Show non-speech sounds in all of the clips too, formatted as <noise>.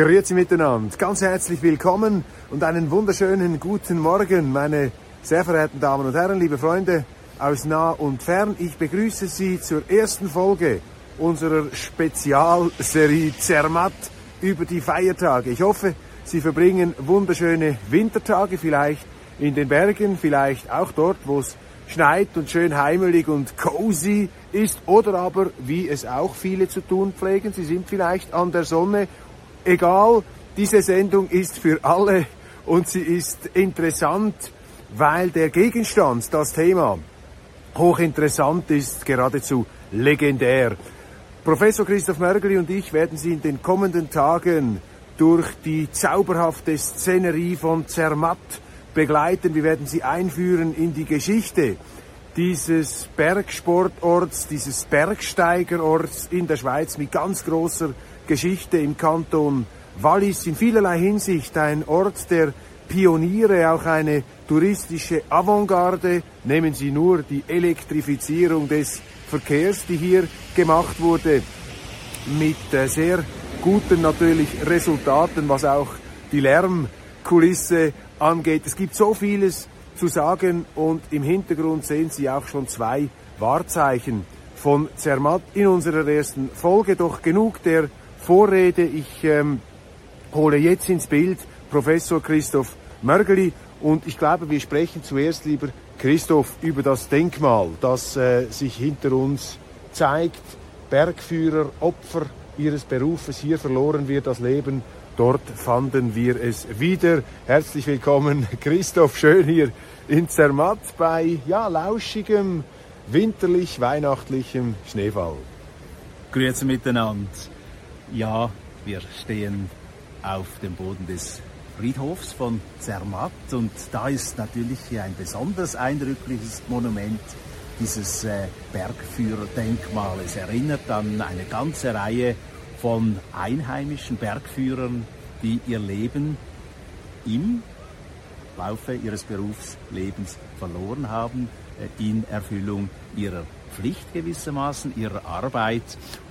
Grüezi miteinander, ganz herzlich willkommen und einen wunderschönen guten Morgen, meine sehr verehrten Damen und Herren, liebe Freunde aus nah und fern. Ich begrüße Sie zur ersten Folge unserer Spezialserie Zermatt über die Feiertage. Ich hoffe, Sie verbringen wunderschöne Wintertage, vielleicht in den Bergen, vielleicht auch dort, wo es schneit und schön heimelig und cozy ist oder aber, wie es auch viele zu tun pflegen, Sie sind vielleicht an der Sonne egal, diese Sendung ist für alle und sie ist interessant, weil der Gegenstand, das Thema, hochinteressant ist, geradezu legendär. Professor Christoph Mörgeli und ich werden Sie in den kommenden Tagen durch die zauberhafte Szenerie von Zermatt begleiten. Wir werden Sie einführen in die Geschichte dieses Bergsportorts, dieses Bergsteigerorts in der Schweiz mit ganz großer Geschichte im Kanton Wallis in vielerlei Hinsicht ein Ort der Pioniere, auch eine touristische Avantgarde. Nehmen Sie nur die Elektrifizierung des Verkehrs, die hier gemacht wurde, mit äh, sehr guten natürlich Resultaten, was auch die Lärmkulisse angeht. Es gibt so vieles zu sagen und im Hintergrund sehen Sie auch schon zwei Wahrzeichen von Zermatt in unserer ersten Folge. Doch genug der Vorrede. Ich ähm, hole jetzt ins Bild Professor Christoph Mörgeli und ich glaube, wir sprechen zuerst, lieber Christoph, über das Denkmal, das äh, sich hinter uns zeigt. Bergführer, Opfer ihres Berufes, hier verloren wir das Leben, dort fanden wir es wieder. Herzlich willkommen, <laughs> Christoph, schön hier in Zermatt bei ja, lauschigem, winterlich-weihnachtlichem Schneefall. Grüezi miteinander. Ja, wir stehen auf dem Boden des Friedhofs von Zermatt und da ist natürlich ein besonders eindrückliches Monument dieses äh, Bergführerdenkmal. Es erinnert an eine ganze Reihe von einheimischen Bergführern, die ihr Leben im Laufe ihres Berufslebens verloren haben, äh, in Erfüllung ihrer Pflicht gewissermaßen, ihrer Arbeit.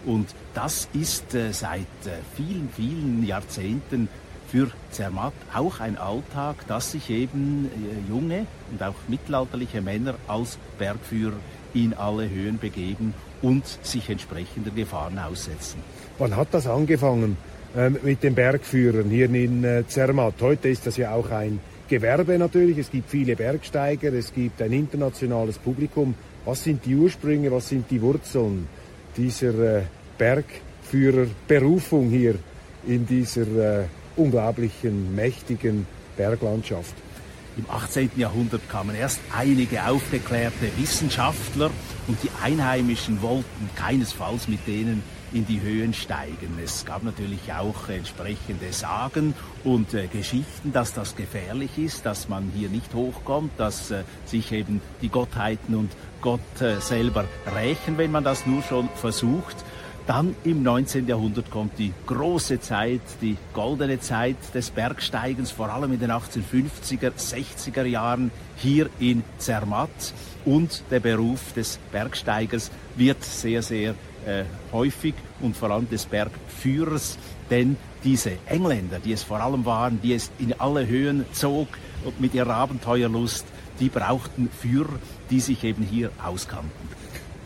Und das ist äh, seit äh, vielen, vielen Jahrzehnten für Zermatt auch ein Alltag, dass sich eben äh, junge und auch mittelalterliche Männer als Bergführer in alle Höhen begeben und sich entsprechender Gefahren aussetzen. Wann hat das angefangen äh, mit den Bergführern hier in äh, Zermatt? Heute ist das ja auch ein Gewerbe natürlich. Es gibt viele Bergsteiger, es gibt ein internationales Publikum. Was sind die Ursprünge, was sind die Wurzeln dieser äh, Bergführerberufung hier in dieser äh, unglaublichen, mächtigen Berglandschaft? Im 18. Jahrhundert kamen erst einige aufgeklärte Wissenschaftler und die Einheimischen wollten keinesfalls mit denen in die Höhen steigen. Es gab natürlich auch entsprechende Sagen und äh, Geschichten, dass das gefährlich ist, dass man hier nicht hochkommt, dass äh, sich eben die Gottheiten und Gott äh, selber rächen, wenn man das nur schon versucht. Dann im 19. Jahrhundert kommt die große Zeit, die goldene Zeit des Bergsteigens, vor allem in den 1850er, 60er Jahren hier in Zermatt. Und der Beruf des Bergsteigers wird sehr, sehr äh, häufig und vor allem des Bergführers, denn diese Engländer, die es vor allem waren, die es in alle Höhen zog mit ihrer Abenteuerlust, die brauchten Führer, die sich eben hier auskannten.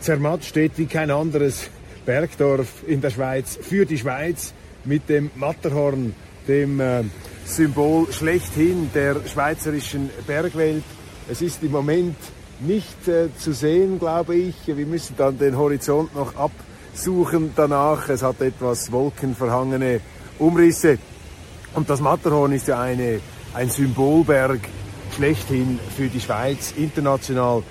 Zermatt steht wie kein anderes Bergdorf in der Schweiz für die Schweiz mit dem Matterhorn, dem äh, Symbol schlechthin der schweizerischen Bergwelt. Es ist im Moment nicht äh, zu sehen, glaube ich. Wir müssen dann den Horizont noch absuchen danach. Es hat etwas wolkenverhangene Umrisse. Und das Matterhorn ist ja eine, ein Symbolberg schlechthin für die Schweiz international.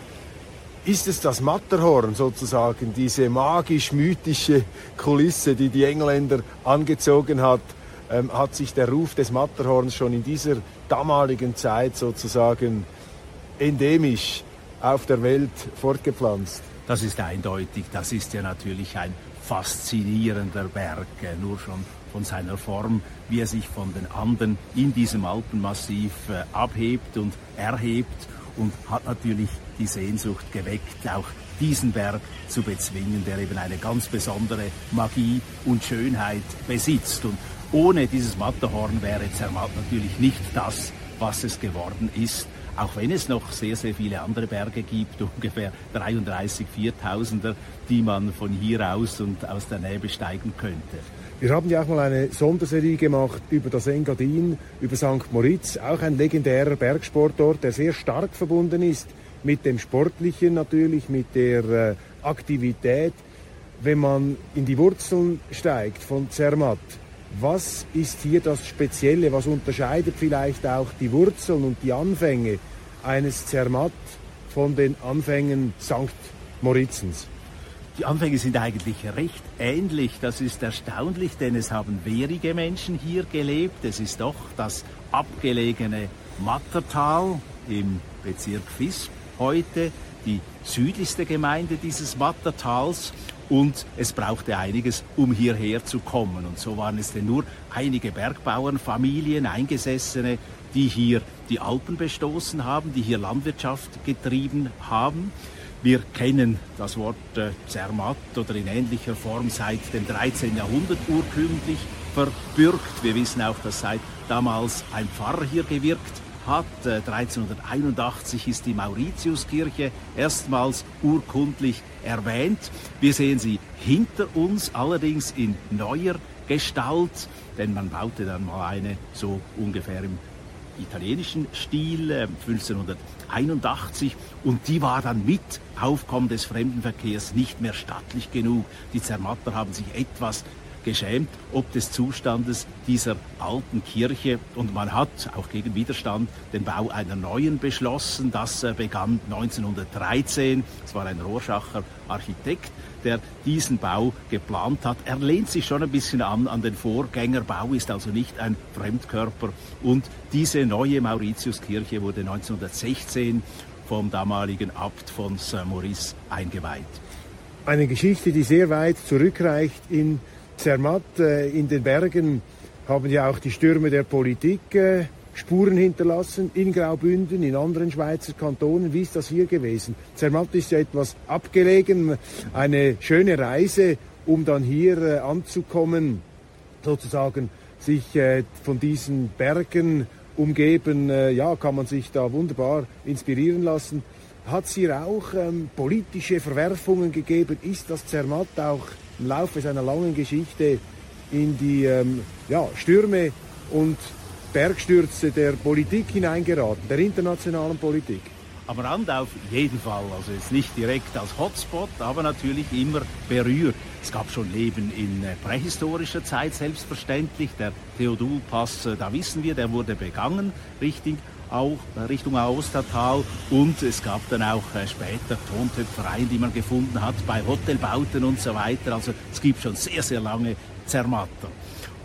Ist es das Matterhorn sozusagen, diese magisch-mythische Kulisse, die die Engländer angezogen hat? Ähm, hat sich der Ruf des Matterhorns schon in dieser damaligen Zeit sozusagen endemisch auf der Welt fortgepflanzt? Das ist eindeutig. Das ist ja natürlich ein faszinierender Berg, äh, nur schon von seiner Form, wie er sich von den anderen in diesem Alpenmassiv äh, abhebt und erhebt und hat natürlich die Sehnsucht geweckt, auch diesen Berg zu bezwingen, der eben eine ganz besondere Magie und Schönheit besitzt. Und ohne dieses Matterhorn wäre Zermatt natürlich nicht das, was es geworden ist. Auch wenn es noch sehr, sehr viele andere Berge gibt, <laughs> ungefähr 33 Viertausender, die man von hier aus und aus der Nähe besteigen könnte. Wir haben ja auch mal eine Sonderserie gemacht über das Engadin, über St. Moritz, auch ein legendärer Bergsportort, der sehr stark verbunden ist mit dem Sportlichen natürlich, mit der äh, Aktivität. Wenn man in die Wurzeln steigt von Zermatt, was ist hier das Spezielle? Was unterscheidet vielleicht auch die Wurzeln und die Anfänge eines Zermatt von den Anfängen St. Moritzens? Die Anfänge sind eigentlich recht ähnlich. Das ist erstaunlich, denn es haben wenige Menschen hier gelebt. Es ist doch das abgelegene Mattertal im Bezirk Visp heute, die südlichste Gemeinde dieses Mattertals und es brauchte einiges, um hierher zu kommen. Und so waren es denn nur einige Bergbauernfamilien, Eingesessene, die hier die Alpen bestoßen haben, die hier Landwirtschaft getrieben haben. Wir kennen das Wort äh, Zermatt oder in ähnlicher Form seit dem 13. Jahrhundert urkündlich verbürgt. Wir wissen auch, dass seit damals ein Pfarrer hier gewirkt hat. 1381 äh, ist die Mauritiuskirche erstmals urkundlich erwähnt. Wir sehen sie hinter uns, allerdings in neuer Gestalt, denn man baute dann mal eine so ungefähr im italienischen Stil 1581 äh, und die war dann mit Aufkommen des Fremdenverkehrs nicht mehr stattlich genug. Die Zermatter haben sich etwas geschämt ob des Zustandes dieser alten Kirche. Und man hat auch gegen Widerstand den Bau einer neuen beschlossen. Das äh, begann 1913. Es war ein Rohrschacher Architekt, der diesen Bau geplant hat. Er lehnt sich schon ein bisschen an an den Vorgängerbau, ist also nicht ein Fremdkörper. Und diese neue Mauritiuskirche wurde 1916 vom damaligen Abt von Saint-Maurice eingeweiht. Eine Geschichte, die sehr weit zurückreicht in Zermatt äh, in den Bergen haben ja auch die Stürme der Politik äh, Spuren hinterlassen, in Graubünden, in anderen Schweizer Kantonen. Wie ist das hier gewesen? Zermatt ist ja etwas abgelegen, eine schöne Reise, um dann hier äh, anzukommen, sozusagen sich von diesen Bergen umgeben, ja, kann man sich da wunderbar inspirieren lassen. Hat es hier auch ähm, politische Verwerfungen gegeben? Ist das Zermatt auch im Laufe seiner langen Geschichte in die ähm, ja, Stürme und Bergstürze der Politik hineingeraten, der internationalen Politik. Am Rand auf jeden Fall, also jetzt nicht direkt als Hotspot, aber natürlich immer berührt. Es gab schon Leben in äh, prähistorischer Zeit, selbstverständlich. Der Theodulpass, äh, da wissen wir, der wurde begangen, richtig auch Richtung Aostatal und es gab dann auch äh, später Tontöpfereien, die man gefunden hat bei Hotelbauten und so weiter. Also es gibt schon sehr, sehr lange Zermatter.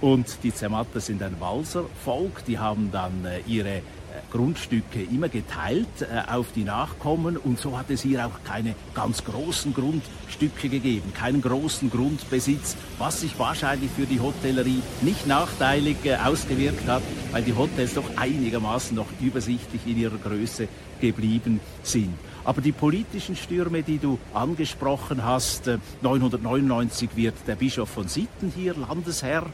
Und die Zermatter sind ein Walservolk, die haben dann ihre Grundstücke immer geteilt äh, auf die Nachkommen und so hat es hier auch keine ganz großen Grundstücke gegeben, keinen großen Grundbesitz, was sich wahrscheinlich für die Hotellerie nicht nachteilig äh, ausgewirkt hat, weil die Hotels doch einigermaßen noch übersichtlich in ihrer Größe geblieben sind. Aber die politischen Stürme, die du angesprochen hast, 999 äh, wird der Bischof von Sitten hier Landesherr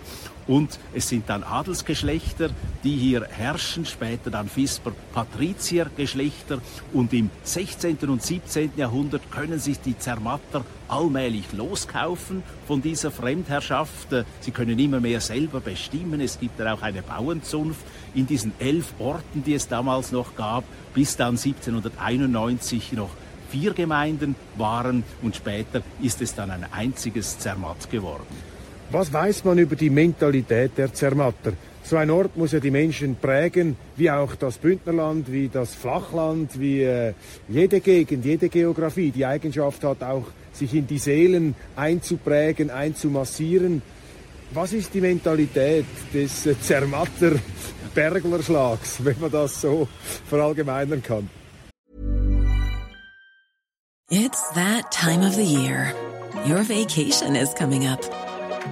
und es sind dann Adelsgeschlechter, die hier herrschen, später dann Visper Patriziergeschlechter und im 16. und 17. Jahrhundert können sich die Zermatter allmählich loskaufen von dieser Fremdherrschaft. Sie können immer mehr selber bestimmen. Es gibt dann auch eine Bauernzunft in diesen elf Orten, die es damals noch gab, bis dann 1791 noch vier Gemeinden waren und später ist es dann ein einziges Zermatt geworden. Was weiß man über die Mentalität der Zermatter? So ein Ort muss ja die Menschen prägen, wie auch das Bündnerland, wie das Flachland, wie äh, jede Gegend, jede Geografie die Eigenschaft hat, auch sich in die Seelen einzuprägen, einzumassieren. Was ist die Mentalität des äh, Zermatter Berglerschlags, <laughs> wenn man das so verallgemeinern kann? It's that time of the year. Your vacation is coming up.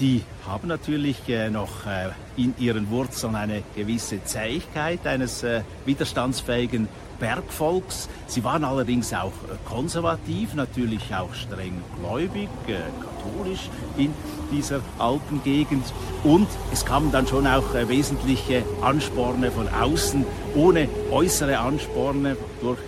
die haben natürlich äh, noch äh, in ihren Wurzeln eine gewisse Zähigkeit eines widerstandsfähigen Bergvolks. Sie waren allerdings auch konservativ, natürlich auch streng gläubig, katholisch in dieser alten Gegend. Und es kamen dann schon auch wesentliche Ansporne von außen, ohne äußere Ansporne durch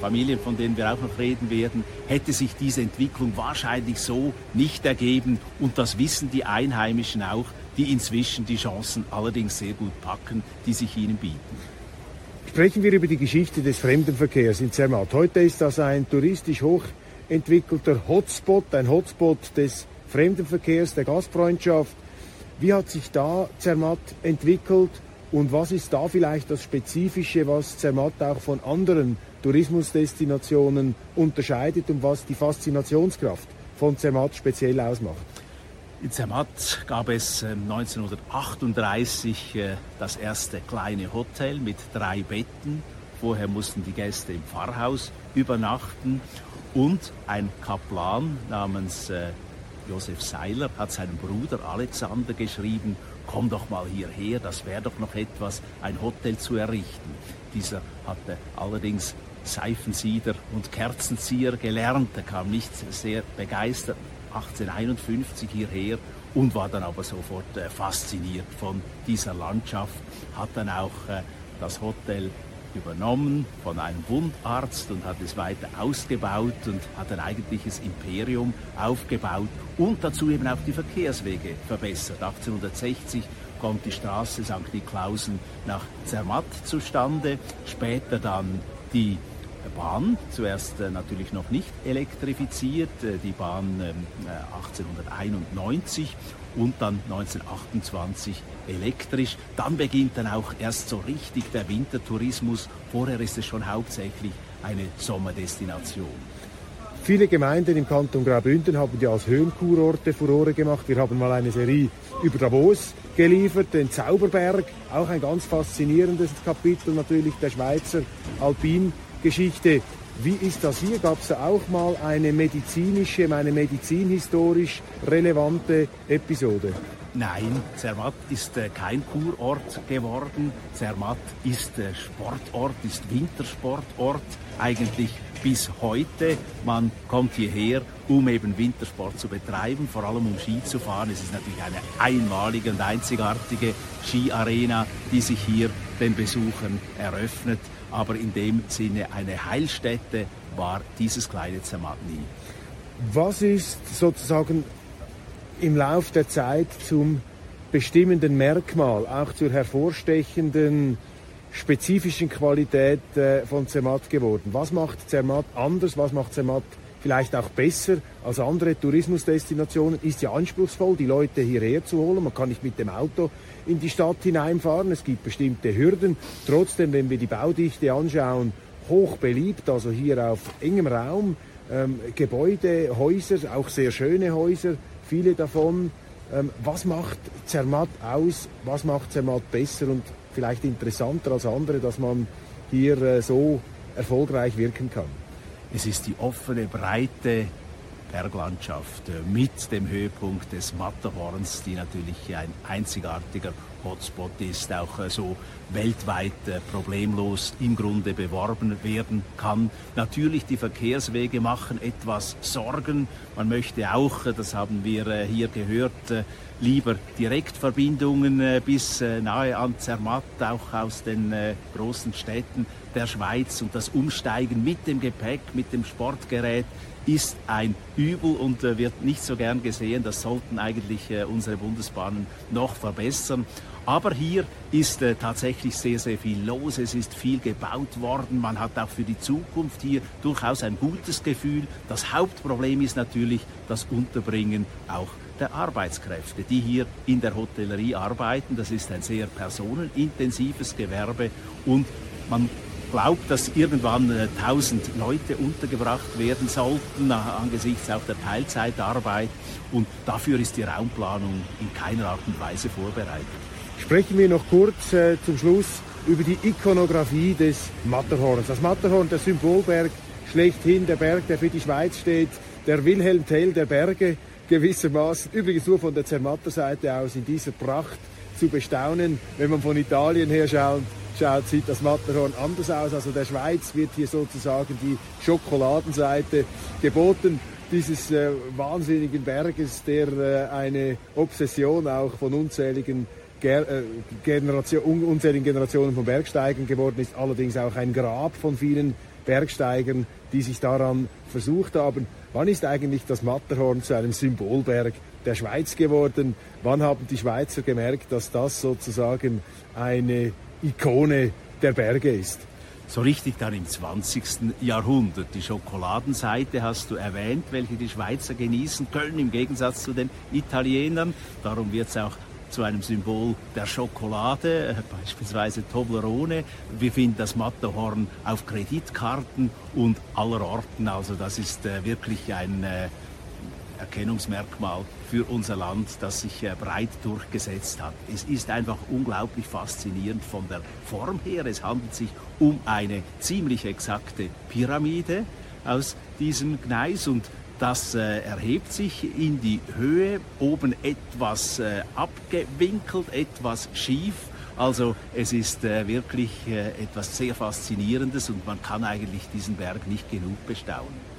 Familien, von denen wir auch noch reden werden, hätte sich diese Entwicklung wahrscheinlich so nicht ergeben. Und das wissen die Einheimischen auch, die inzwischen die Chancen allerdings sehr gut packen, die sich ihnen bieten. Sprechen wir über die Geschichte des Fremdenverkehrs in Zermatt. Heute ist das ein touristisch hochentwickelter Hotspot, ein Hotspot des Fremdenverkehrs, der Gastfreundschaft. Wie hat sich da Zermatt entwickelt und was ist da vielleicht das Spezifische, was Zermatt auch von anderen Tourismusdestinationen unterscheidet und was die Faszinationskraft von Zermatt speziell ausmacht? In Zermatt gab es 1938 ähm, äh, das erste kleine Hotel mit drei Betten. Vorher mussten die Gäste im Pfarrhaus übernachten und ein Kaplan namens äh, Josef Seiler hat seinem Bruder Alexander geschrieben, komm doch mal hierher, das wäre doch noch etwas, ein Hotel zu errichten. Dieser hatte allerdings Seifensieder und Kerzenzieher gelernt, er kam nicht sehr begeistert 1851 hierher und war dann aber sofort äh, fasziniert von dieser Landschaft, hat dann auch äh, das Hotel übernommen von einem Wundarzt und hat es weiter ausgebaut und hat ein eigentliches Imperium aufgebaut und dazu eben auch die Verkehrswege verbessert. 1860 kommt die Straße St. Niklausen nach Zermatt zustande, später dann die Bahn, zuerst äh, natürlich noch nicht elektrifiziert, äh, die Bahn äh, 1891 und dann 1928 elektrisch. Dann beginnt dann auch erst so richtig der Wintertourismus. Vorher ist es schon hauptsächlich eine Sommerdestination. Viele Gemeinden im Kanton Graubünden haben ja als Höhenkurorte Furore gemacht. Wir haben mal eine Serie über Davos geliefert, den Zauberberg, auch ein ganz faszinierendes Kapitel natürlich der Schweizer Alpin Geschichte. Wie ist das hier? Gab es auch mal eine medizinische, eine medizinhistorisch relevante Episode? Nein, Zermatt ist äh, kein Kurort geworden. Zermatt ist äh, Sportort, ist Wintersportort, eigentlich bis heute. Man kommt hierher, um eben Wintersport zu betreiben, vor allem um Ski zu fahren. Es ist natürlich eine einmalige und einzigartige Skiarena, die sich hier den Besuchern eröffnet aber in dem Sinne eine Heilstätte war dieses kleine Zermatt nie. Was ist sozusagen im Lauf der Zeit zum bestimmenden Merkmal, auch zur hervorstechenden spezifischen Qualität äh, von Zermatt geworden? Was macht Zermatt anders? Was macht Zermatt vielleicht auch besser als andere Tourismusdestinationen, ist ja anspruchsvoll, die Leute hierher zu holen. Man kann nicht mit dem Auto in die Stadt hineinfahren. Es gibt bestimmte Hürden. Trotzdem, wenn wir die Baudichte anschauen, hoch beliebt, also hier auf engem Raum. Ähm, Gebäude, Häuser, auch sehr schöne Häuser, viele davon. Ähm, was macht Zermatt aus? Was macht Zermatt besser und vielleicht interessanter als andere, dass man hier äh, so erfolgreich wirken kann? Es ist die offene, breite Berglandschaft äh, mit dem Höhepunkt des Matterhorns, die natürlich ein einzigartiger Hotspot ist, auch äh, so weltweit äh, problemlos im Grunde beworben werden kann. Natürlich die Verkehrswege machen etwas Sorgen. Man möchte auch, das haben wir hier gehört, lieber Direktverbindungen bis nahe an Zermatt, auch aus den großen Städten der Schweiz und das Umsteigen mit dem Gepäck, mit dem Sportgerät ist ein Übel und äh, wird nicht so gern gesehen. Das sollten eigentlich äh, unsere Bundesbahnen noch verbessern. Aber hier ist äh, tatsächlich sehr, sehr viel los. Es ist viel gebaut worden. Man hat auch für die Zukunft hier durchaus ein gutes Gefühl. Das Hauptproblem ist natürlich das Unterbringen auch der Arbeitskräfte, die hier in der Hotellerie arbeiten. Das ist ein sehr personenintensives Gewerbe und man glaubt, dass irgendwann äh, 1000 Leute untergebracht werden sollten, angesichts auch der Teilzeitarbeit. Und dafür ist die Raumplanung in keiner Art und Weise vorbereitet. Sprechen wir noch kurz äh, zum Schluss über die Ikonografie des Matterhorns. Das Matterhorn, der Symbolberg schlechthin, der Berg, der für die Schweiz steht, der Wilhelm Tell der Berge gewissermaßen, übrigens nur von der Zermatter Seite aus in dieser Pracht zu bestaunen, wenn man von Italien her schaut schaut, sieht das Matterhorn anders aus. Also der Schweiz wird hier sozusagen die Schokoladenseite geboten dieses äh, wahnsinnigen Berges, der äh, eine Obsession auch von unzähligen äh, Generation, unzähligen Generationen von Bergsteigern geworden ist, allerdings auch ein Grab von vielen Bergsteigern, die sich daran versucht haben. Wann ist eigentlich das Matterhorn zu einem Symbolberg der Schweiz geworden? Wann haben die Schweizer gemerkt, dass das sozusagen eine Ikone der Berge ist. So richtig dann im 20. Jahrhundert. Die Schokoladenseite hast du erwähnt, welche die Schweizer genießen können, im Gegensatz zu den Italienern. Darum wird es auch zu einem Symbol der Schokolade, äh, beispielsweise Toblerone. Wir finden das Matterhorn auf Kreditkarten und aller Orten. Also das ist äh, wirklich ein äh, Erkennungsmerkmal für unser Land, das sich breit durchgesetzt hat. Es ist einfach unglaublich faszinierend von der Form her. Es handelt sich um eine ziemlich exakte Pyramide aus diesem Gneis und das äh, erhebt sich in die Höhe, oben etwas äh, abgewinkelt, etwas schief. Also es ist äh, wirklich äh, etwas sehr Faszinierendes und man kann eigentlich diesen Berg nicht genug bestaunen.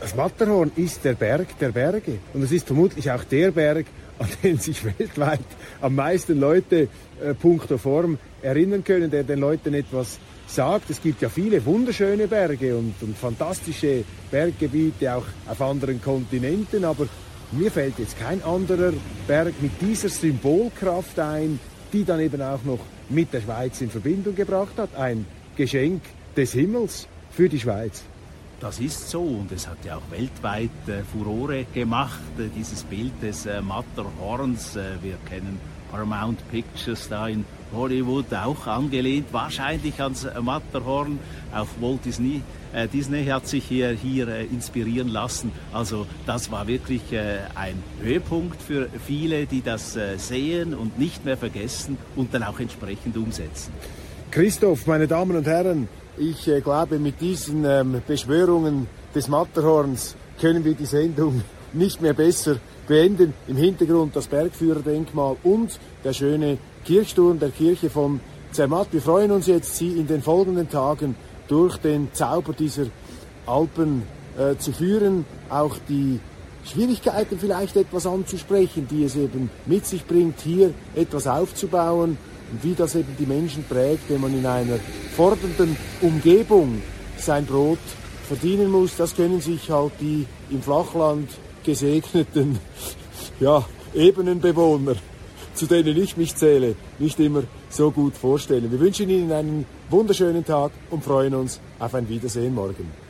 Das Matterhorn ist der Berg der Berge und es ist vermutlich auch der Berg, an den sich weltweit am meisten Leute äh, punkto Form erinnern können, der den Leuten etwas sagt. Es gibt ja viele wunderschöne Berge und, und fantastische Berggebiete auch auf anderen Kontinenten, aber mir fällt jetzt kein anderer Berg mit dieser Symbolkraft ein, die dann eben auch noch mit der Schweiz in Verbindung gebracht hat. Ein Geschenk des Himmels für die Schweiz. Das ist so und es hat ja auch weltweit äh, Furore gemacht, äh, dieses Bild des äh, Matterhorns. Äh, wir kennen Paramount Pictures da in Hollywood, auch angelehnt wahrscheinlich ans äh, Matterhorn. Auch Walt Disney, äh, Disney hat sich hier, hier inspirieren lassen. Also das war wirklich ein Höhepunkt für viele, die das sehen und nicht mehr vergessen und dann auch entsprechend umsetzen. Christoph, meine Damen und Herren, ich äh, glaube, mit diesen ähm, Beschwörungen des Matterhorns können wir die Sendung nicht mehr besser beenden. Im Hintergrund das Bergführerdenkmal und der schöne Kirchturm der Kirche von Zermatt. Wir freuen uns jetzt, Sie in den folgenden Tagen durch den Zauber dieser Alpen äh, zu führen, auch die Schwierigkeiten vielleicht etwas anzusprechen, die es eben mit sich bringt, hier etwas aufzubauen und wie das eben die Menschen prägt, wenn man in einer fordernden Umgebung sein Brot verdienen muss, das können sich halt die im Flachland gesegneten <laughs> ja, Ebenenbewohner, zu denen ich mich zähle, nicht immer so gut vorstellen. Wir wünschen Ihnen einen wunderschönen Tag und freuen uns auf ein Wiedersehen morgen.